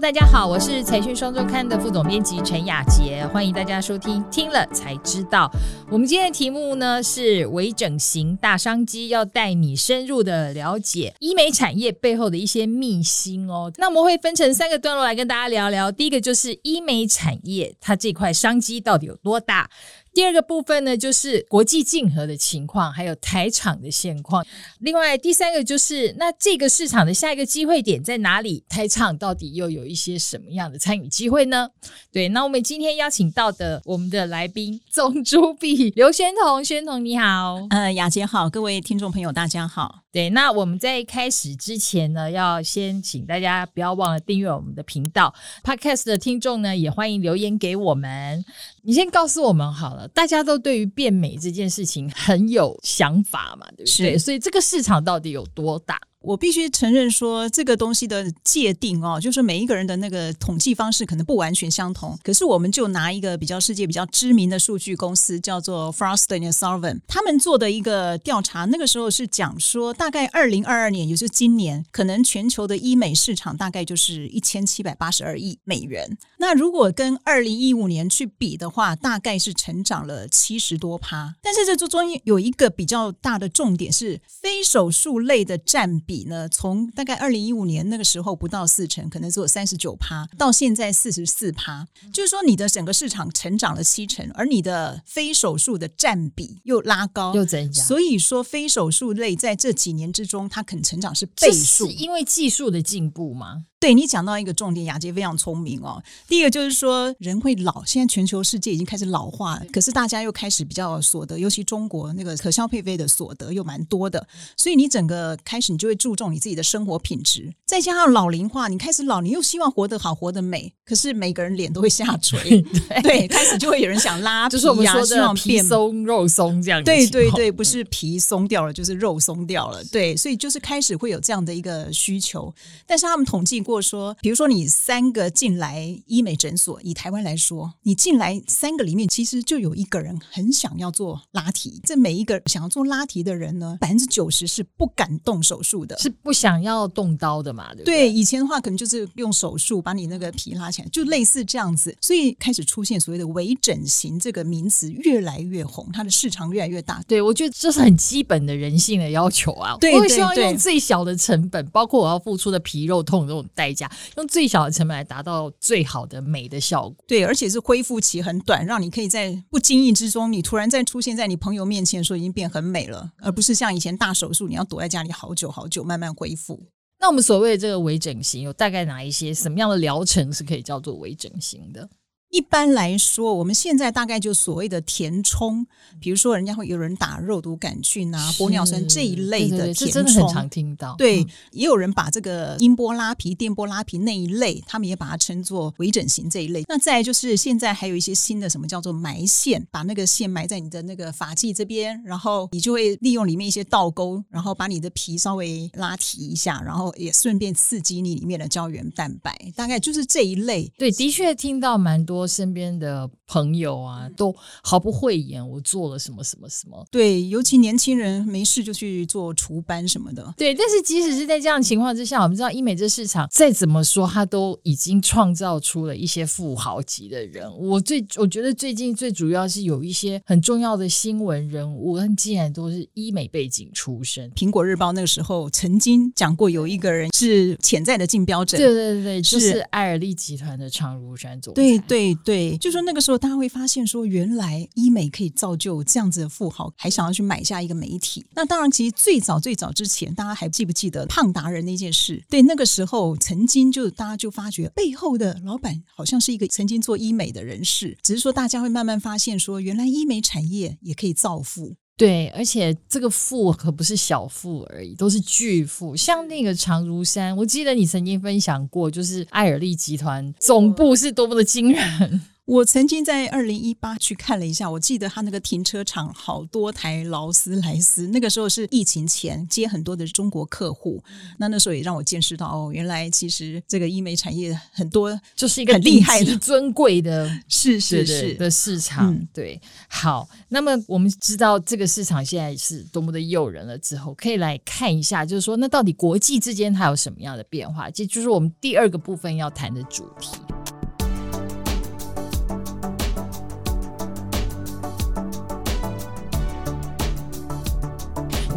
大家好，我是财讯双周刊的副总编辑陈雅杰，欢迎大家收听。听了才知道，我们今天的题目呢是微整形大商机，要带你深入的了解医美产业背后的一些秘辛哦。那我们会分成三个段落来跟大家聊聊。第一个就是医美产业，它这块商机到底有多大？第二个部分呢，就是国际竞合的情况，还有台厂的现况。另外，第三个就是那这个市场的下一个机会点在哪里？台厂到底又有一些什么样的参与机会呢？对，那我们今天邀请到的我们的来宾，总主笔刘轩彤，轩彤你好，呃，雅洁好，各位听众朋友大家好。对，那我们在开始之前呢，要先请大家不要忘了订阅我们的频道。Podcast 的听众呢，也欢迎留言给我们。你先告诉我们好了，大家都对于变美这件事情很有想法嘛，对不对？是所以这个市场到底有多大？我必须承认说，这个东西的界定哦，就是每一个人的那个统计方式可能不完全相同。可是，我们就拿一个比较世界比较知名的数据公司，叫做 Frost and & Sullivan，他们做的一个调查，那个时候是讲说，大概二零二二年，也就是今年，可能全球的医美市场大概就是一千七百八十二亿美元。那如果跟二零一五年去比的话，大概是成长了七十多趴。但是这中中有一个比较大的重点是，非手术类的占比呢，从大概二零一五年那个时候不到四成，可能只有三十九趴，到现在四十四趴，就是说你的整个市场成长了七成，而你的非手术的占比又拉高，又增加？所以说非手术类在这几年之中，它可能成长是倍数，是因为技术的进步吗？对，你讲到一个重点，雅洁非常聪明哦。第一个就是说人会老，现在全球世界已经开始老化，可是大家又开始比较所得，尤其中国那个可消费费的所得又蛮多的，所以你整个开始你就会注重你自己的生活品质，再加上老龄化，你开始老，你又希望活得好，活得美，可是每个人脸都会下垂，对，对，开始就会有人想拉皮，就是我们说的皮松肉松这样，对对对，不是皮松掉了，就是肉松掉了，对，所以就是开始会有这样的一个需求，但是他们统计。过说，比如说你三个进来医美诊所，以台湾来说，你进来三个里面，其实就有一个人很想要做拉提。这每一个想要做拉提的人呢，百分之九十是不敢动手术的，是不想要动刀的嘛？对不对？对，以前的话可能就是用手术把你那个皮拉起来，就类似这样子。所以开始出现所谓的微整形这个名词越来越红，它的市场越来越大。对，我觉得这是很基本的人性的要求啊。对，我会希望用最小的成本，包括我要付出的皮肉痛这种。代价用最小的成本来达到最好的美的效果，对，而且是恢复期很短，让你可以在不经意之中，你突然再出现在你朋友面前，说已经变很美了，而不是像以前大手术，你要躲在家里好久好久慢慢恢复。那我们所谓的这个微整形，有大概哪一些什么样的疗程是可以叫做微整形的？一般来说，我们现在大概就所谓的填充，比如说人家会有人打肉毒杆菌啊、玻尿酸这一类的填充，真的很常听到。对，也有人把这个音波拉皮、电波拉皮那一类，他们也把它称作微整形这一类。那再就是现在还有一些新的什么叫做埋线，把那个线埋在你的那个发际这边，然后你就会利用里面一些倒钩，然后把你的皮稍微拉提一下，然后也顺便刺激你里面的胶原蛋白。大概就是这一类。对，的确听到蛮多。我身边的朋友啊，都毫不讳言，我做了什么什么什么。对，尤其年轻人没事就去做除斑什么的。对，但是即使是在这样情况之下，我们知道医美这市场再怎么说，它都已经创造出了一些富豪级的人。我最我觉得最近最主要是有一些很重要的新闻人物，他们竟然都是医美背景出身。苹果日报那个时候曾经讲过，有一个人是潜在的竞标者。对对对，就是艾尔利集团的常如山总裁。对对。对，就说那个时候，大家会发现说，原来医美可以造就这样子的富豪，还想要去买下一个媒体。那当然，其实最早最早之前，大家还记不记得胖达人那件事？对，那个时候曾经就大家就发觉背后的老板好像是一个曾经做医美的人士，只是说大家会慢慢发现说，原来医美产业也可以造富。对，而且这个富可不是小富而已，都是巨富。像那个常如山，我记得你曾经分享过，就是爱尔利集团总部是多么的惊人。我曾经在二零一八去看了一下，我记得他那个停车场好多台劳斯莱斯，那个时候是疫情前接很多的中国客户，那那时候也让我见识到哦，原来其实这个医美产业很多就是一个很厉害的、尊贵的，是是是的市场。嗯、对，好，那么我们知道这个市场现在是多么的诱人了之后，可以来看一下，就是说那到底国际之间它有什么样的变化？这就是我们第二个部分要谈的主题。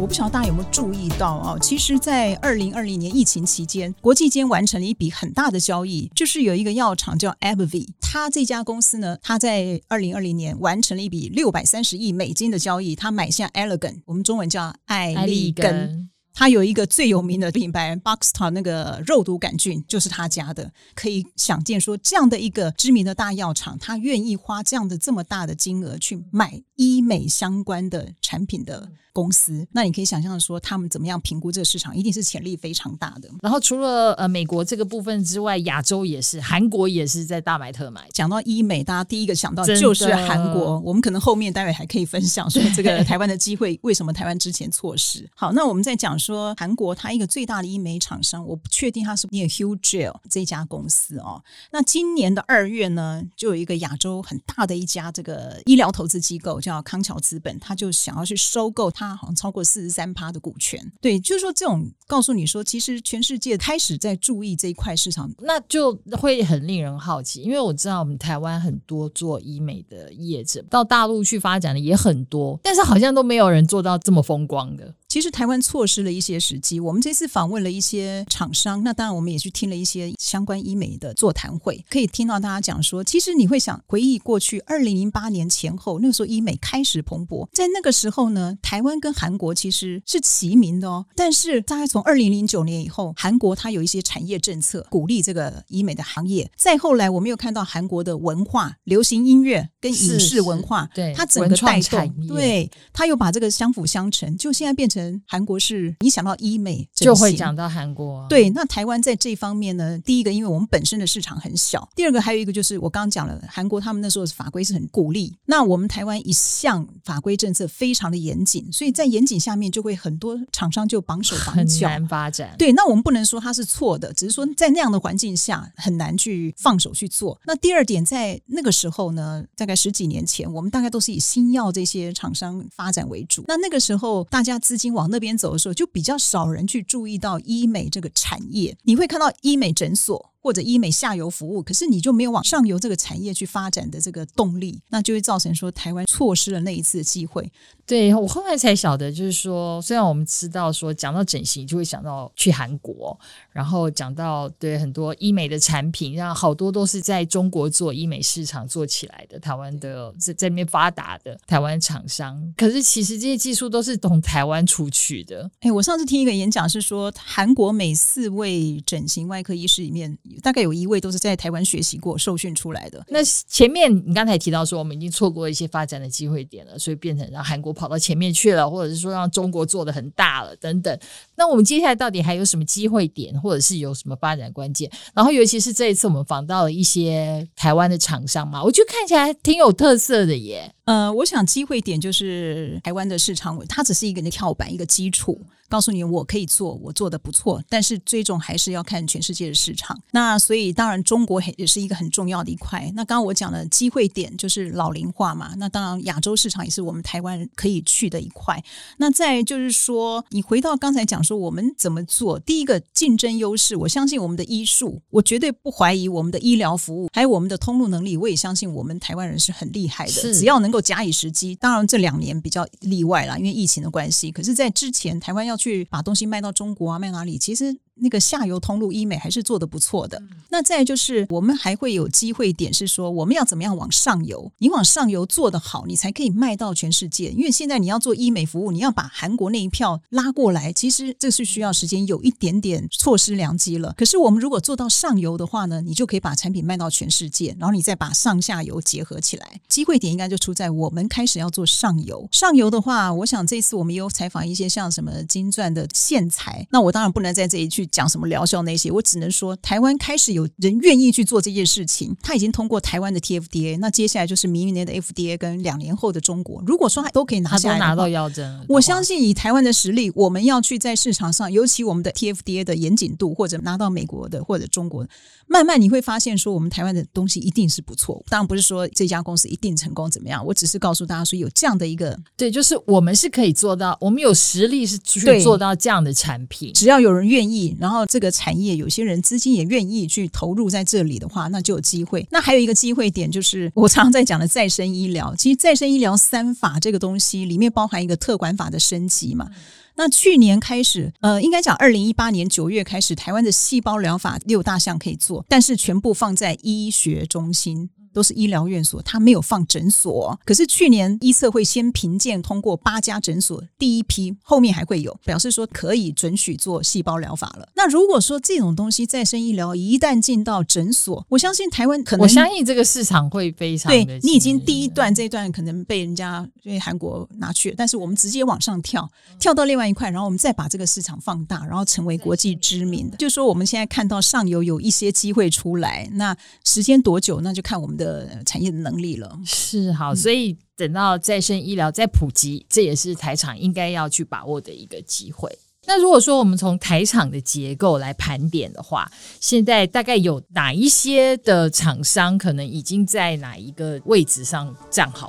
我不晓得大家有没有注意到啊？其实，在二零二零年疫情期间，国际间完成了一笔很大的交易，就是有一个药厂叫 AbbVie，它这家公司呢，它在二零二零年完成了一笔六百三十亿美金的交易，它买下 Allergan，我们中文叫艾利根。它有一个最有名的品牌 Boxtar 那个肉毒杆菌就是他家的，可以想见说这样的一个知名的大药厂，他愿意花这样的这么大的金额去买医美相关的产品的。公司，那你可以想象说，他们怎么样评估这个市场，一定是潜力非常大的。然后除了呃美国这个部分之外，亚洲也是，韩国也是在大买特买。讲到医美，大家第一个想到就是韩国。我们可能后面待会还可以分享说，这个台湾的机会为什么台湾之前错失。好，那我们在讲说韩国，它一个最大的医美厂商，我不确定它是不是 Hugel 这家公司哦。那今年的二月呢，就有一个亚洲很大的一家这个医疗投资机构叫康桥资本，他就想要去收购。它好像超过四十三趴的股权，对，就是说这种告诉你说，其实全世界开始在注意这一块市场，那就会很令人好奇，因为我知道我们台湾很多做医美的业者到大陆去发展的也很多，但是好像都没有人做到这么风光的。其实台湾错失了一些时机。我们这次访问了一些厂商，那当然我们也去听了一些相关医美的座谈会，可以听到大家讲说，其实你会想回忆过去二零零八年前后，那个时候医美开始蓬勃，在那个时候呢，台湾跟韩国其实是齐名的哦。但是大概从二零零九年以后，韩国它有一些产业政策鼓励这个医美的行业。再后来，我们又看到韩国的文化、流行音乐跟影视文化，对它整个带动，对它又把这个相辅相成，就现在变成。韩国是你想到医美就会讲到韩国，对。那台湾在这方面呢，第一个，因为我们本身的市场很小；第二个，还有一个就是我刚刚讲了，韩国他们那时候法规是很鼓励。那我们台湾一向法规政策非常的严谨，所以在严谨下面就会很多厂商就绑手绑脚，很难发展。对，那我们不能说它是错的，只是说在那样的环境下很难去放手去做。那第二点，在那个时候呢，大概十几年前，我们大概都是以新药这些厂商发展为主。那那个时候大家资金。往那边走的时候，就比较少人去注意到医美这个产业。你会看到医美诊所。或者医美下游服务，可是你就没有往上游这个产业去发展的这个动力，那就会造成说台湾错失了那一次的机会。对，我后来才晓得，就是说，虽然我们知道说讲到整形就会想到去韩国，然后讲到对很多医美的产品，让好多都是在中国做医美市场做起来的，台湾的在在那边发达的台湾厂商。可是其实这些技术都是从台湾出去的。哎，我上次听一个演讲是说，韩国每四位整形外科医师里面。大概有一位都是在台湾学习过、受训出来的。那前面你刚才提到说，我们已经错过一些发展的机会点了，所以变成让韩国跑到前面去了，或者是说让中国做得很大了等等。那我们接下来到底还有什么机会点，或者是有什么发展关键？然后尤其是这一次我们访到了一些台湾的厂商嘛，我觉得看起来挺有特色的耶。呃，我想机会点就是台湾的市场，它只是一个跳板，一个基础。告诉你，我可以做，我做的不错，但是最终还是要看全世界的市场。那所以当然中国也是一个很重要的一块。那刚刚我讲的机会点就是老龄化嘛。那当然亚洲市场也是我们台湾可以去的一块。那再就是说，你回到刚才讲说我们怎么做，第一个竞争优势，我相信我们的医术，我绝对不怀疑我们的医疗服务，还有我们的通路能力，我也相信我们台湾人是很厉害的。只要能够假以时机，当然这两年比较例外啦，因为疫情的关系。可是，在之前台湾要去把东西卖到中国啊，卖哪里？其实。那个下游通路医美还是做得不错的。那再就是，我们还会有机会点是说，我们要怎么样往上游？你往上游做得好，你才可以卖到全世界。因为现在你要做医美服务，你要把韩国那一票拉过来，其实这是需要时间，有一点点错失良机了。可是我们如果做到上游的话呢，你就可以把产品卖到全世界，然后你再把上下游结合起来。机会点应该就出在我们开始要做上游。上游的话，我想这次我们也有采访一些像什么金钻的线材，那我当然不能在这一去。去讲什么疗效那些，我只能说台湾开始有人愿意去做这件事情，他已经通过台湾的 TFDA，那接下来就是明年的 FDA 跟两年后的中国。如果说都可以拿下来，拿到药证，我相信以台湾的实力，我们要去在市场上，尤其我们的 TFDA 的严谨度，或者拿到美国的或者中国的，慢慢你会发现说，我们台湾的东西一定是不错。当然不是说这家公司一定成功怎么样，我只是告诉大家说有这样的一个，对，就是我们是可以做到，我们有实力是去做到这样的产品，只要有人愿意，然后这个产业有些人资金也愿意去投入在这里的话，那就有机会。那还有一个机会点就是我常常在讲的再生医疗，其实再生医疗三法这个东西里面包含一个特管法的升级嘛。那去年开始，呃，应该讲二零一八年九月开始，台湾的细胞疗法六大项可以做，但是全部放在医学中心。都是医疗院所，他没有放诊所。可是去年医策会先评鉴通过八家诊所，第一批后面还会有，表示说可以准许做细胞疗法了。那如果说这种东西再生医疗一旦进到诊所，我相信台湾可能，我相信这个市场会非常。对，你已经第一段这一段可能被人家因为韩国拿去了，但是我们直接往上跳，跳到另外一块，然后我们再把这个市场放大，然后成为国际知名的。就说我们现在看到上游有一些机会出来，那时间多久，那就看我们的。的产业的能力了是好，所以等到再生医疗再普及，这也是台厂应该要去把握的一个机会。那如果说我们从台厂的结构来盘点的话，现在大概有哪一些的厂商可能已经在哪一个位置上站好？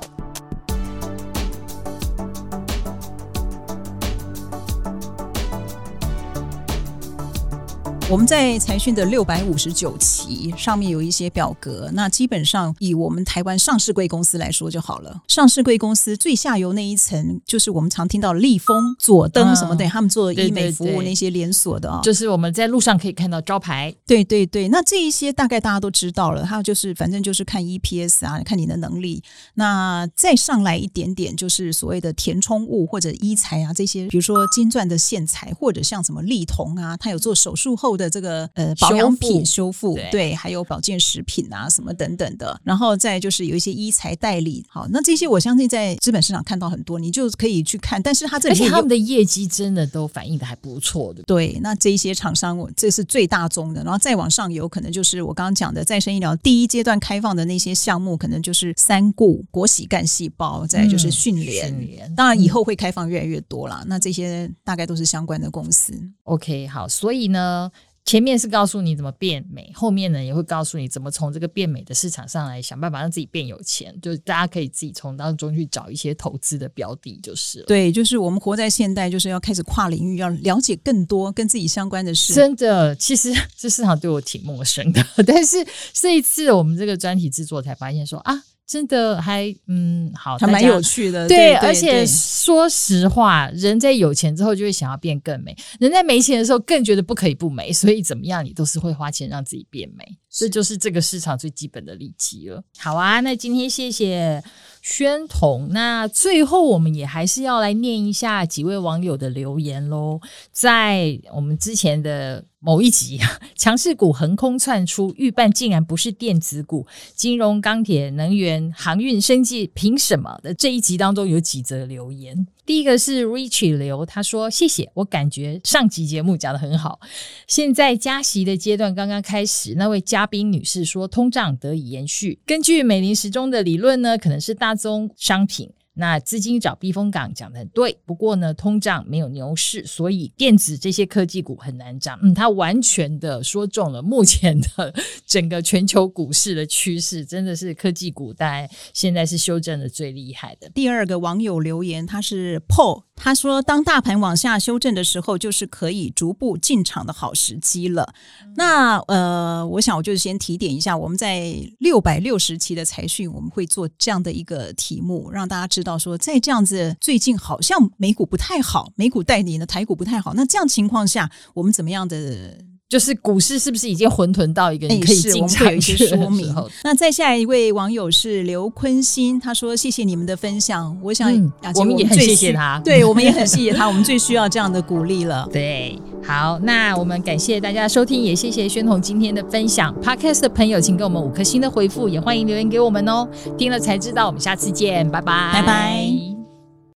我们在财讯的六百五十九期上面有一些表格，那基本上以我们台湾上市贵公司来说就好了。上市贵公司最下游那一层，就是我们常听到的立丰、佐登什么的，嗯、他们做医美服务那些连锁的啊，就是我们在路上可以看到招牌。对对对，那这一些大概大家都知道了。还有就是反正就是看 EPS 啊，看你的能力。那再上来一点点，就是所谓的填充物或者医材啊这些，比如说金钻的线材，或者像什么丽铜啊，它有做手术后。的这个呃保养品修复对，对，还有保健食品啊什么等等的，然后再就是有一些医材代理，好，那这些我相信在资本市场看到很多，你就可以去看。但是它这里面他们的业绩真的都反映的还不错的，对。那这一些厂商，这是最大宗的，然后再往上有可能就是我刚刚讲的再生医疗第一阶段开放的那些项目，可能就是三顾、国喜干细胞，再就是训练、嗯，当然以后会开放越来越多了、嗯。那这些大概都是相关的公司。OK，好，所以呢。前面是告诉你怎么变美，后面呢也会告诉你怎么从这个变美的市场上来想办法让自己变有钱，就是大家可以自己从当中去找一些投资的标的，就是。对，就是我们活在现代，就是要开始跨领域，要了解更多跟自己相关的事。真的，其实 这市场对我挺陌生的，但是这一次我们这个专题制作才发现说啊。真的还嗯好，还蛮有趣的。对，而且说实话，人在有钱之后就会想要变更美，人在没钱的时候更觉得不可以不美，所以怎么样你都是会花钱让自己变美，这就是这个市场最基本的利基了。好啊，那今天谢谢宣彤。那最后我们也还是要来念一下几位网友的留言喽，在我们之前的。某一集，强势股横空窜出，预判竟然不是电子股，金融、钢铁、能源、航运、生计，凭什么的这一集当中有几则留言。第一个是 Richie 刘，他说：“谢谢，我感觉上集节目讲的很好。现在加息的阶段刚刚开始，那位加嘉宾女士说，通胀得以延续。根据美林时钟的理论呢，可能是大宗商品。”那资金找避风港讲的很对，不过呢，通胀没有牛市，所以电子这些科技股很难涨。嗯，他完全的说中了目前的整个全球股市的趋势，真的是科技股，大概现在是修正的最厉害的。第二个网友留言，他是 Paul。他说：“当大盘往下修正的时候，就是可以逐步进场的好时机了。嗯”那呃，我想我就先提点一下，我们在六百六十期的财讯，我们会做这样的一个题目，让大家知到说，在这样子最近好像美股不太好，美股带领的台股不太好，那这样情况下，我们怎么样的？就是股市是不是已经混沌到一个你可以进场的说明？那再下一位网友是刘坤新，他说：“谢谢你们的分享，我想、嗯、我们也很谢谢他，对我们也很谢谢他，我们最需要这样的鼓励了。”对，好，那我们感谢大家收听，也谢谢宣彤今天的分享。Podcast 的朋友，请给我们五颗星的回复，也欢迎留言给我们哦。听了才知道，我们下次见，拜拜，拜拜。